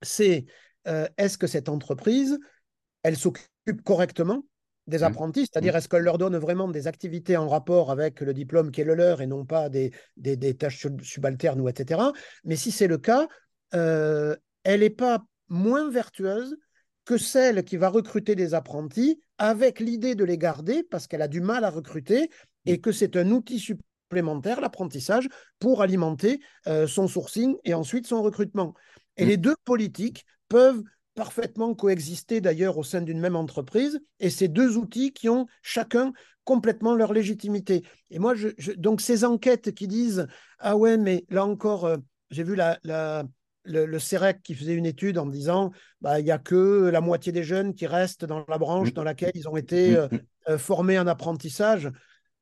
c'est euh, est-ce que cette entreprise, elle s'occupe correctement des mmh. apprentis, c'est-à-dire mmh. est-ce qu'elle leur donne vraiment des activités en rapport avec le diplôme qui est le leur et non pas des, des, tâches subalternes ou etc. Mais si c'est le cas, euh, elle n'est pas moins vertueuse que celle qui va recruter des apprentis avec l'idée de les garder parce qu'elle a du mal à recruter et mmh. que c'est un outil supplémentaire, l'apprentissage, pour alimenter euh, son sourcing et ensuite son recrutement. Et les deux politiques peuvent parfaitement coexister d'ailleurs au sein d'une même entreprise, et ces deux outils qui ont chacun complètement leur légitimité. Et moi, je, donc ces enquêtes qui disent ah ouais, mais là encore, euh, j'ai vu la, la le, le, CEREC qui faisait une étude en disant bah il y a que la moitié des jeunes qui restent dans la branche dans laquelle ils ont été euh, euh, formés en apprentissage.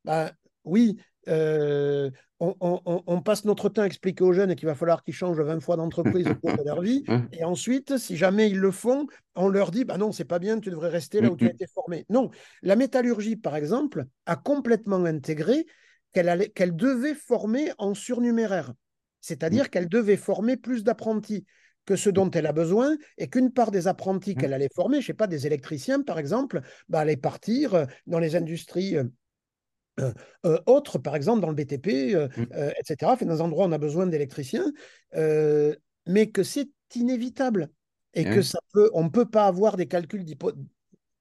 Bah, oui, euh, on, passe notre temps à expliquer aux jeunes qu'il va falloir qu'ils changent 20 fois d'entreprise au cours de leur vie. (laughs) Et ensuite, si jamais ils le font, on leur dit bah non, c'est pas bien, tu devrais rester là où tu as été formé. Non, la métallurgie, par exemple, a complètement intégré qu'elle devait former en surnuméraire. C'est-à-dire qu'elle devait former plus d'apprentis que ce dont elle a besoin et qu'une part des apprentis qu'elle allait former, je ne sais pas, des électriciens par exemple, bah, allaient partir euh, dans les industries euh, euh, autres, par exemple dans le BTP, euh, mmh. etc., fait, dans des endroits où on a besoin d'électriciens, mais que c'est inévitable et que ça peut, on ne peut pas avoir des calculs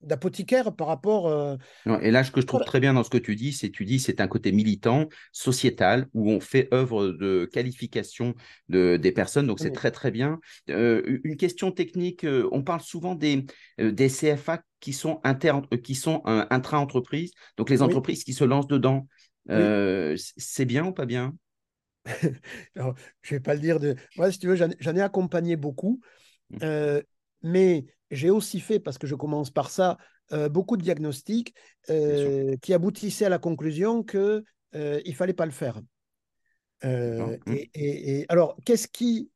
d'apothicaire par rapport. Euh, et là, ce que je trouve très bien dans ce que tu dis, c'est tu dis c'est un côté militant, sociétal, où on fait œuvre de qualification de, des personnes. Donc c'est très très bien. Euh, une question technique, euh, on parle souvent des, des CFA qui sont inter, qui sont intra-entreprises, donc les entreprises qui se lancent dedans. C'est bien ou pas bien? (laughs) Alors, Je ne vais pas le dire de. Moi, si tu veux, j'en ai accompagné beaucoup. Mmh. Mais j'ai aussi fait, parce que je commence par ça, euh, beaucoup de diagnostics euh, qui aboutissaient à la conclusion qu'il euh, ne fallait pas le faire. Mmh. Et, alors, qu'est-ce qui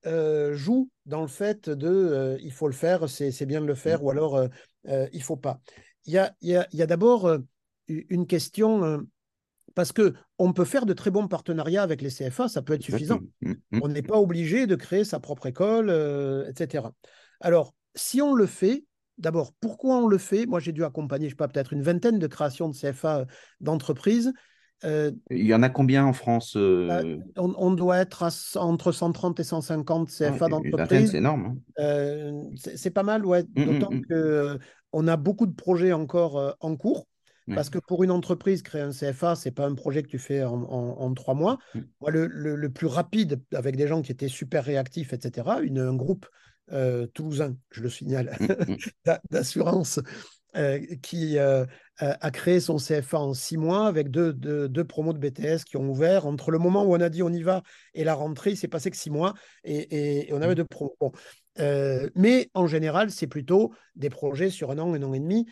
joue dans le fait de il faut le faire, c'est bien de le faire, mmh. ou alors il ne faut pas? Il y a, a, d'abord une question parce que on peut faire de très bons partenariats avec les CFA, ça peut être suffisant. Mmh, on n'est pas obligé de créer sa propre école, etc. Alors, si on le fait, d'abord, pourquoi on le fait? Moi, j'ai dû accompagner, je sais pas, peut-être une vingtaine de créations de CFA d'entreprises. Euh, Il y en a combien en France euh? on, doit être entre 130 et 150 CFA d'entreprises. C'est énorme. Hein. Euh, c'est pas mal, ouais. Mmh, mmh, D'autant mmh. que on a beaucoup de projets encore en cours. Parce que pour une entreprise, créer un CFA, ce n'est pas un projet que tu fais en, trois mois. Moi, le, plus rapide, avec des gens qui étaient super réactifs, etc., une, un groupe euh, toulousain, je le signale, mm, mm. (laughs) d'assurance, qui a créé son CFA en six mois avec deux, deux, promos de BTS qui ont ouvert. Entre le moment où on a dit on y va et la rentrée, il s'est passé que six mois et, on avait mmh. deux promos. mais en général, c'est plutôt des projets sur un an, un an et demi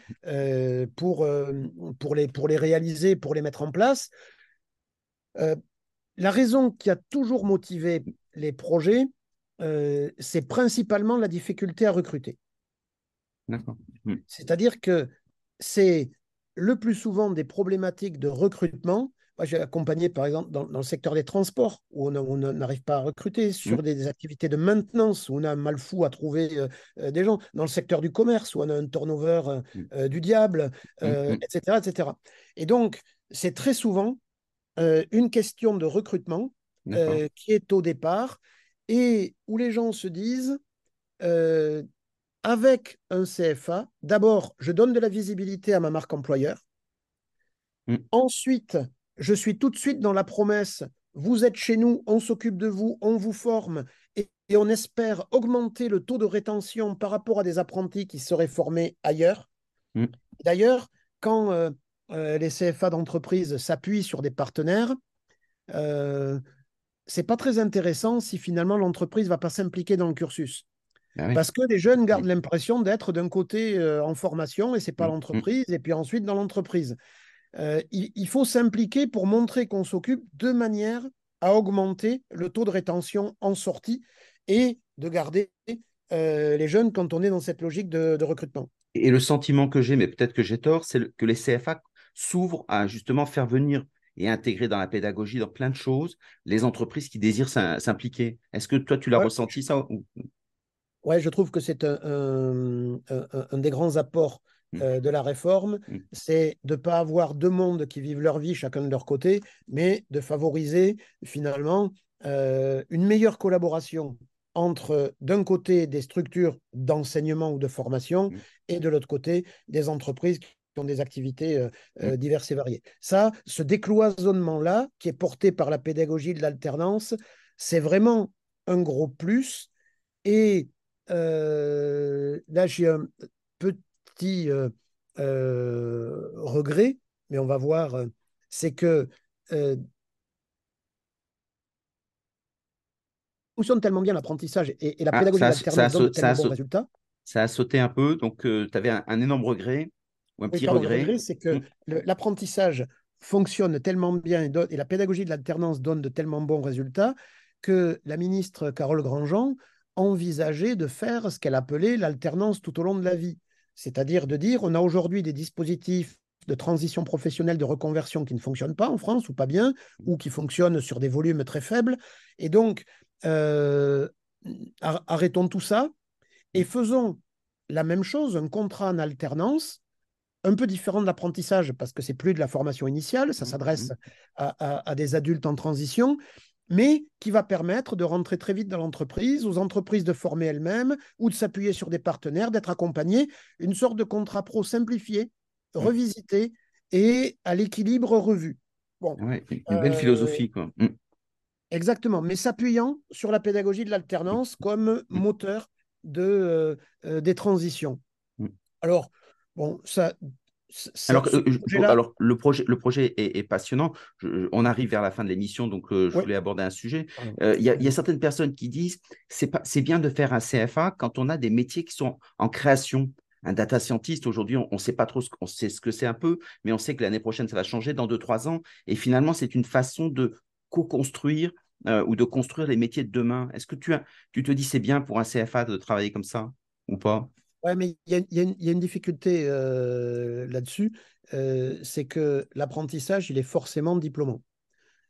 pour, pour, les, pour les réaliser, pour les mettre en place. la raison qui a toujours motivé les projets, c'est principalement la difficulté à recruter. Mmh. C'est-à-dire que c'est le plus souvent des problématiques de recrutement. Moi, j'ai accompagné, par exemple, dans, le secteur des transports, où on n'arrive pas à recruter, sur mmh. des, activités de maintenance, où on a un mal fou à trouver euh, euh, des gens, dans le secteur du commerce, où on a un turnover euh, mmh. du diable, etc., etc. Et donc, c'est très souvent une question de recrutement qui est au départ et où les gens se disent avec un CFA, d'abord, je donne de la visibilité à ma marque employeur. Mm. Ensuite, je suis tout de suite dans la promesse, vous êtes chez nous, on s'occupe de vous, on vous forme et, on espère augmenter le taux de rétention par rapport à des apprentis qui seraient formés ailleurs. Mm. D'ailleurs, quand euh, euh, les CFA d'entreprise s'appuient sur des partenaires, euh, c'est pas très intéressant si finalement l'entreprise ne va pas s'impliquer dans le cursus. Ah Parce que les jeunes gardent l'impression d'être d'un côté euh, en formation et c'est pas mmh, mmh. l'entreprise, et puis ensuite dans l'entreprise. Euh, il, faut s'impliquer pour montrer qu'on s'occupe de manière à augmenter le taux de rétention en sortie et de garder euh, les jeunes quand on est dans cette logique de, recrutement. Et le sentiment que j'ai, mais peut-être que j'ai tort, c'est que les CFA s'ouvrent à justement faire venir et intégrer dans la pédagogie, dans plein de choses, les entreprises qui désirent s'impliquer. Est-ce que toi, tu l'as ressenti ça Ouais, je trouve que c'est un, des grands apports mmh. euh, de la réforme, mmh. c'est de ne pas avoir deux mondes qui vivent leur vie chacun de leur côté, mais de favoriser finalement euh, une meilleure collaboration entre d'un côté des structures d'enseignement ou de formation mmh. et de l'autre côté des entreprises qui ont des activités euh, diverses et variées. Ça, ce décloisonnement-là, qui est porté par la pédagogie de l'alternance, c'est vraiment un gros plus. Et euh, là, j'ai un petit euh, euh, regret, mais on va voir, c'est que fonctionne tellement bien l'apprentissage et, la ah, pédagogie d'alternance donne tellement bons résultats? Ça a sauté un peu, donc tu avais un, énorme regret ou un petit regret. c'est que mmh. l'apprentissage fonctionne tellement bien et, et la pédagogie de l'alternance donne de tellement bons résultats que la ministre Carole Grandjean envisager de faire ce qu'elle appelait l'alternance tout au long de la vie. C'est-à-dire de dire, on a aujourd'hui des dispositifs de transition professionnelle, de reconversion qui ne fonctionnent pas en France ou pas bien, ou qui fonctionnent sur des volumes très faibles. Et donc, euh, arrêtons tout ça et faisons la même chose, un contrat en alternance, un peu différent de l'apprentissage, parce que c'est plus de la formation initiale, ça mmh, s'adresse mmh. à, des adultes en transition, mais qui va permettre de rentrer très vite dans l'entreprise, aux entreprises de former elles-mêmes ou de s'appuyer sur des partenaires, d'être accompagnées, une sorte de contrat pro simplifié, mmh. revisité et à l'équilibre revu. Bon, une belle euh, philosophie. Quoi. Mmh. Exactement, mais s'appuyant sur la pédagogie de l'alternance comme moteur de, euh, euh, des transitions. Alors, bon, ça, alors, euh, alors, le projet, le projet est, passionnant. on arrive vers la fin de l'émission, donc euh, je voulais aborder un sujet. Euh, il y, a certaines personnes qui disent c'est c'est bien de faire un CFA quand on a des métiers qui sont en création. Un data scientist, aujourd'hui, on ne sait pas trop ce, on sait ce que c'est un peu, mais on sait que l'année prochaine, ça va changer dans deux, trois ans. Et finalement, c'est une façon de co-construire ou de construire les métiers de demain. Est-ce que tu, as, tu te dis c'est bien pour un CFA de travailler comme ça ou pas? Oui, mais il y, a une difficulté euh, là-dessus, euh, c'est que l'apprentissage, il est forcément diplômant.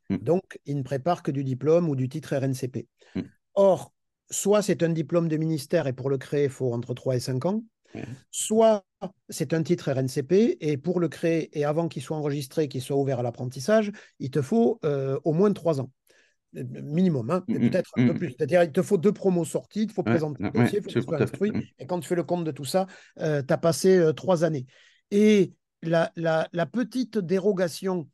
Mmh. Donc, il ne prépare que du diplôme ou du titre RNCP. Mmh. Or, soit c'est un diplôme de ministère et pour le créer, il faut entre 3 et 5 ans, mmh. soit c'est un titre RNCP et pour le créer et avant qu'il soit enregistré, qu'il soit ouvert à l'apprentissage, il te faut euh, au moins 3 ans minimum, hein, mais peut-être un peu plus. C'est-à-dire, il te faut deux promos sorties, il faut présenter le dossier, il faut que instruit. Et quand tu fais le compte de tout ça, euh, tu as passé euh, trois années. Et la, la, la petite dérogation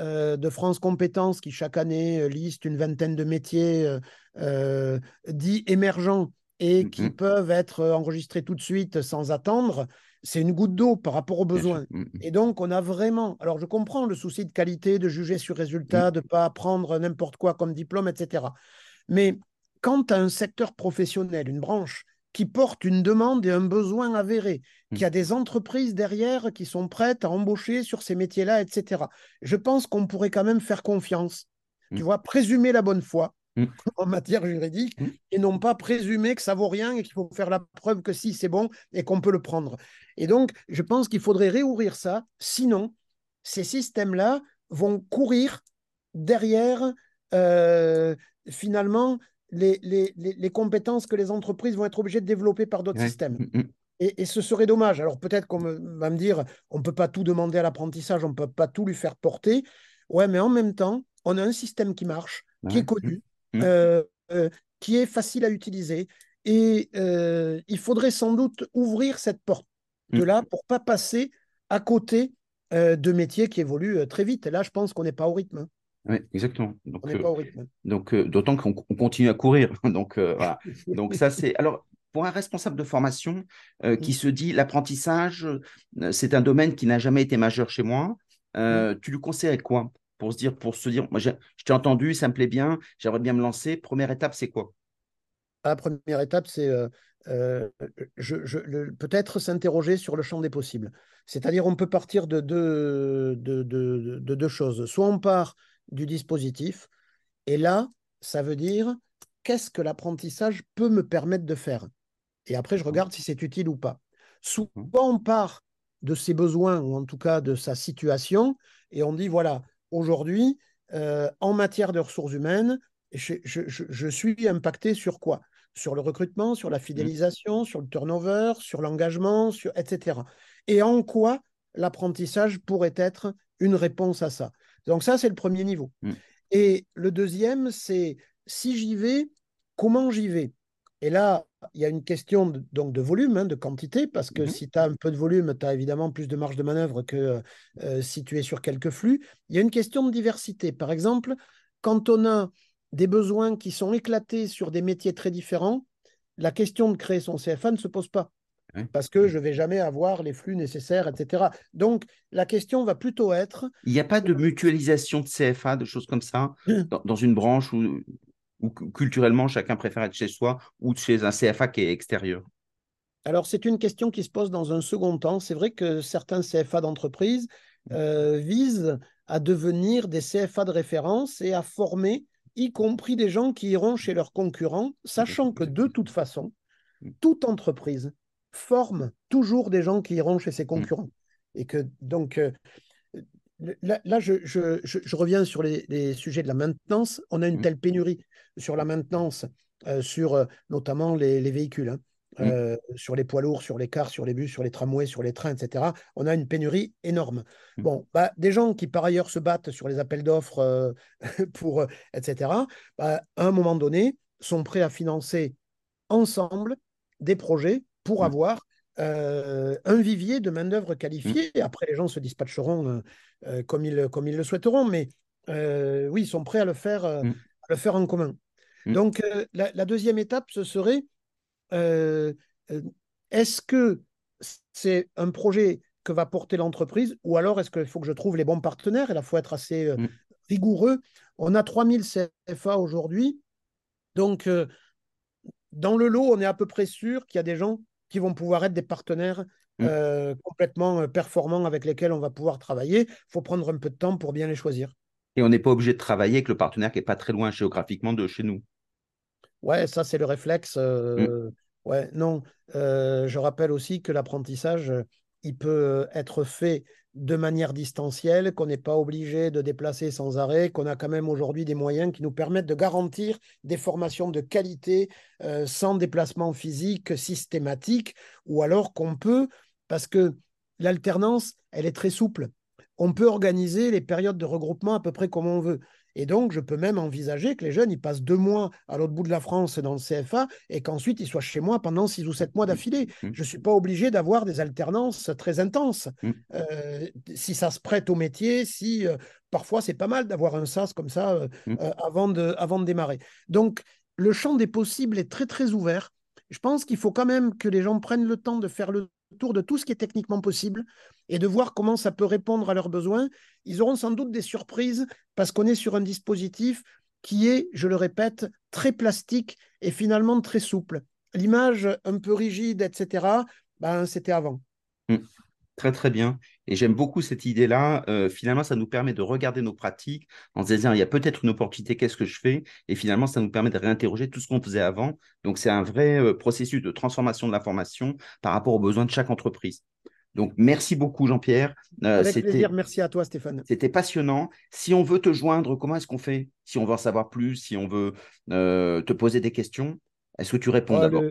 euh, de France Compétences, qui chaque année liste une vingtaine de métiers dits émergents et qui peuvent être enregistrés tout de suite sans attendre, c'est une goutte d'eau par rapport aux besoins. Mm, mm. Et donc, on a vraiment. Alors, je comprends le souci de qualité, de juger sur résultat, de ne pas prendre n'importe quoi comme diplôme, etc. Mais quand tu as un secteur professionnel, une branche qui porte une demande et un besoin avéré, qui a des entreprises derrière qui sont prêtes à embaucher sur ces métiers-là, etc., je pense qu'on pourrait quand même faire confiance. Tu vois, présumer la bonne foi Mm. (laughs) en matière juridique Mm. et non pas présumer que ça vaut rien et qu'il faut faire la preuve que si c'est bon et qu'on peut le prendre. Et donc, je pense qu'il faudrait réouvrir ça. Sinon, ces systèmes-là vont courir derrière, euh, finalement, les, les, les, les compétences que les entreprises vont être obligées de développer par d'autres Ouais. systèmes. Mm. Et, et ce serait dommage. Alors peut-être qu'on va me dire, on ne peut pas tout demander à l'apprentissage, on ne peut pas tout lui faire porter. Ouais, mais en même temps, on a un système qui marche, qui Ouais. est connu, Mm. euh, euh, qui est facile à utiliser. Et euh, il faudrait sans doute ouvrir cette porte-là pour pas passer à côté de métiers qui évoluent très vite. Et là, je pense qu'on n'est pas au rythme. hein. Ouais, exactement. Donc, On n'est pas au rythme. Donc, d'autant qu'on on continue à courir. (laughs) Donc, voilà. Donc, ça, c'est. Alors, pour un responsable de formation euh, qui se dit l'apprentissage, euh, c'est un domaine qui n'a jamais été majeur chez moi, euh, tu lui conseillerais quoi? Pour se dire, pour se dire, moi, je t'ai entendu, ça me plaît bien, j'aimerais bien me lancer. Première étape, c'est quoi? La première étape, c'est euh, euh, je- je- le- peut-être s'interroger sur le champ des possibles. C'est-à-dire, on peut partir de deux, de, de- de deux choses. Soit on part du dispositif, et là, ça veut dire qu'est-ce que l'apprentissage peut me permettre de faire? Et après, je regarde si c'est utile ou pas. Soit on part de ses besoins, ou en tout cas de sa situation, et on dit, voilà, aujourd'hui, euh, en matière de ressources humaines, je, je- je- je suis impacté sur quoi? Sur le recrutement, sur la fidélisation, sur le turnover, sur l'engagement, sur, etc. Et en quoi l'apprentissage pourrait être une réponse à ça? Donc ça, c'est le premier niveau. Mm. Et le deuxième, c'est si j'y vais, comment j'y vais? Et là, il y a une question de, donc de volume, hein, de quantité, parce que Mhm. si tu as un peu de volume, tu as évidemment plus de marge de manœuvre que euh, si tu es sur quelques flux. Il y a une question de diversité. Par exemple, quand on a des besoins qui sont éclatés sur des métiers très différents, la question de créer son CFA ne se pose pas. Parce que je ne vais jamais avoir les flux nécessaires, etc. Donc, la question va plutôt être Il n'y a pas de mutualisation de CFA, de choses comme ça, dans, dans une branche où, où cu- culturellement chacun préfère être chez soi ou chez un CFA qui est extérieur? Alors, c'est une question qui se pose dans un second temps. C'est vrai que certains CFA d'entreprise euh, visent à devenir des CFA de référence et à former, y compris des gens qui iront chez leurs concurrents, sachant que de toute façon, toute entreprise forme toujours des gens qui iront chez ses concurrents. Et que donc, euh, là, là, je, je- je- je reviens sur les, les sujets de la maintenance. On a une Mm. telle pénurie sur la maintenance, euh, sur euh, notamment les, les véhicules, hein, Mm. euh, sur les poids lourds, sur les cars, sur les bus, sur les tramways, sur les trains, etc. On a une pénurie énorme. Mm. Bon, bah, des gens qui par ailleurs se battent sur les appels d'offres, (laughs) pour, etc., bah, à un moment donné, sont prêts à financer ensemble des projets pour avoir euh, un vivier de main-d'œuvre qualifiée. Et après, les gens se dispatcheront euh, euh, comme, ils, comme ils le souhaiteront, mais euh, oui, ils sont prêts à le faire, euh, Mm. à le faire en commun. Mm. Donc, la, la deuxième étape, ce serait est-ce que c'est un projet que va porter l'entreprise ou alors est-ce qu'il faut que je trouve les bons partenaires? Et là, il faut être assez rigoureux. On a 3000 CFA aujourd'hui. Donc, dans le lot, on est à peu près sûr qu'il y a des gens qui vont pouvoir être des partenaires Mm. euh, complètement euh, performants avec lesquels on va pouvoir travailler. Il faut prendre un peu de temps pour bien les choisir. Et on n'est pas obligé de travailler avec le partenaire qui n'est pas très loin géographiquement de chez nous. Ouais, ça, c'est le réflexe. euh, Ouais, non. Euh, je rappelle aussi que l'apprentissage, il peut être fait de manière distancielle, qu'on n'est pas obligé de déplacer sans arrêt, qu'on a quand même aujourd'hui des moyens qui nous permettent de garantir des formations de qualité euh, sans déplacement physique systématique, ou alors qu'on peut, parce que l'alternance, elle est très souple. On peut organiser les périodes de regroupement à peu près comme on veut. Et donc, je peux même envisager que les jeunes, ils passent deux mois à l'autre bout de la France dans le CFA et qu'ensuite, ils soient chez moi pendant six ou sept mois d'affilée. Mm. Je ne suis pas obligé d'avoir des alternances très intenses. Mm. Euh, si ça se prête au métier, si euh, parfois, c'est pas mal d'avoir un SAS comme ça euh, avant, de, avant de démarrer. Donc, le champ des possibles est très, très ouvert. Je pense qu'il faut quand même que les gens prennent le temps de faire le tour de tout ce qui est techniquement possible et de voir comment ça peut répondre à leurs besoins. Ils auront sans doute des surprises parce qu'on est sur un dispositif qui est, je le répète, très plastique et finalement très souple. L'image un peu rigide, etc., ben, c'était avant. Mmh. Très, très bien. Et j'aime beaucoup cette idée-là. Euh, finalement, ça nous permet de regarder nos pratiques en se disant, il y a peut-être une opportunité, qu'est-ce que je fais? Et finalement, ça nous permet de réinterroger tout ce qu'on faisait avant. Donc, c'est un vrai euh, processus de transformation de l'information par rapport aux besoins de chaque entreprise. Donc, merci beaucoup, Jean-Pierre. Euh, Avec plaisir. Merci à toi, Stéphane. C'était passionnant. Si on veut te joindre, comment est-ce qu'on fait? Si on veut en savoir plus, si on veut te poser des questions, est-ce que tu réponds oh, d'abord?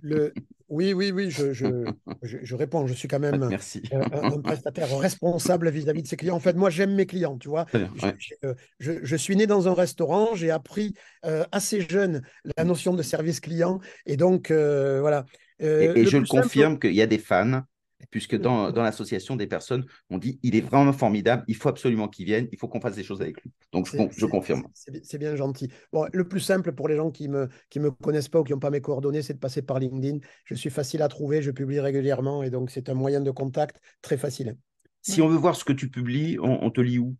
le, oui, oui, oui, (laughs) je, je, réponds. Je suis quand même euh, Un, (laughs) prestataire responsable vis-à-vis de ses clients. En fait, moi, j'aime mes clients, tu vois. Euh, je, suis né dans un restaurant, j'ai appris euh, assez jeune la notion de service client. Et donc, voilà. et, je le confirme qu'il y a des fans puisque dans, dans l'association, des personnes ont dit il est vraiment formidable, il faut absolument qu'il vienne, il faut qu'on fasse des choses avec lui. Donc, je, je confirme. C'est bien gentil. Bon, le plus simple pour les gens qui ne me, qui me connaissent pas ou qui n'ont pas mes coordonnées, c'est de passer par LinkedIn. Je suis facile à trouver, je publie régulièrement et donc c'est un moyen de contact très facile. Si on veut voir ce que tu publies, on te lit où?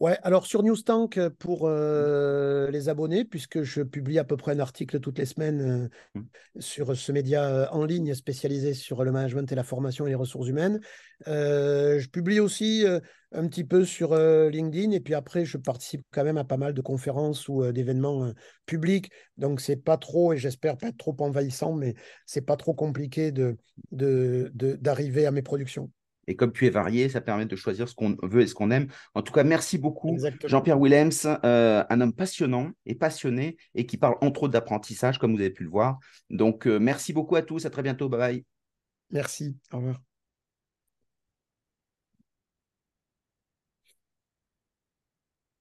Ouais, alors sur Newstank euh, pour euh, les abonnés, puisque je publie à peu près un article toutes les semaines euh, mmh. sur ce média en ligne spécialisé sur le management et la formation et les ressources humaines. je publie aussi un petit peu sur LinkedIn et puis après je participe quand même à pas mal de conférences ou d'événements publics. Donc c'est pas trop, et j'espère pas être trop envahissant, mais c'est pas trop compliqué de, d'arriver à mes productions. Et comme tu es varié, ça permet de choisir ce qu'on veut et ce qu'on aime. En tout cas, merci beaucoup, Jean-Pierre Willems, euh, un homme passionnant et passionné et qui parle entre autres d'apprentissage, comme vous avez pu le voir. Donc, euh, merci beaucoup à tous. À très bientôt. Bye bye. Merci. Au revoir.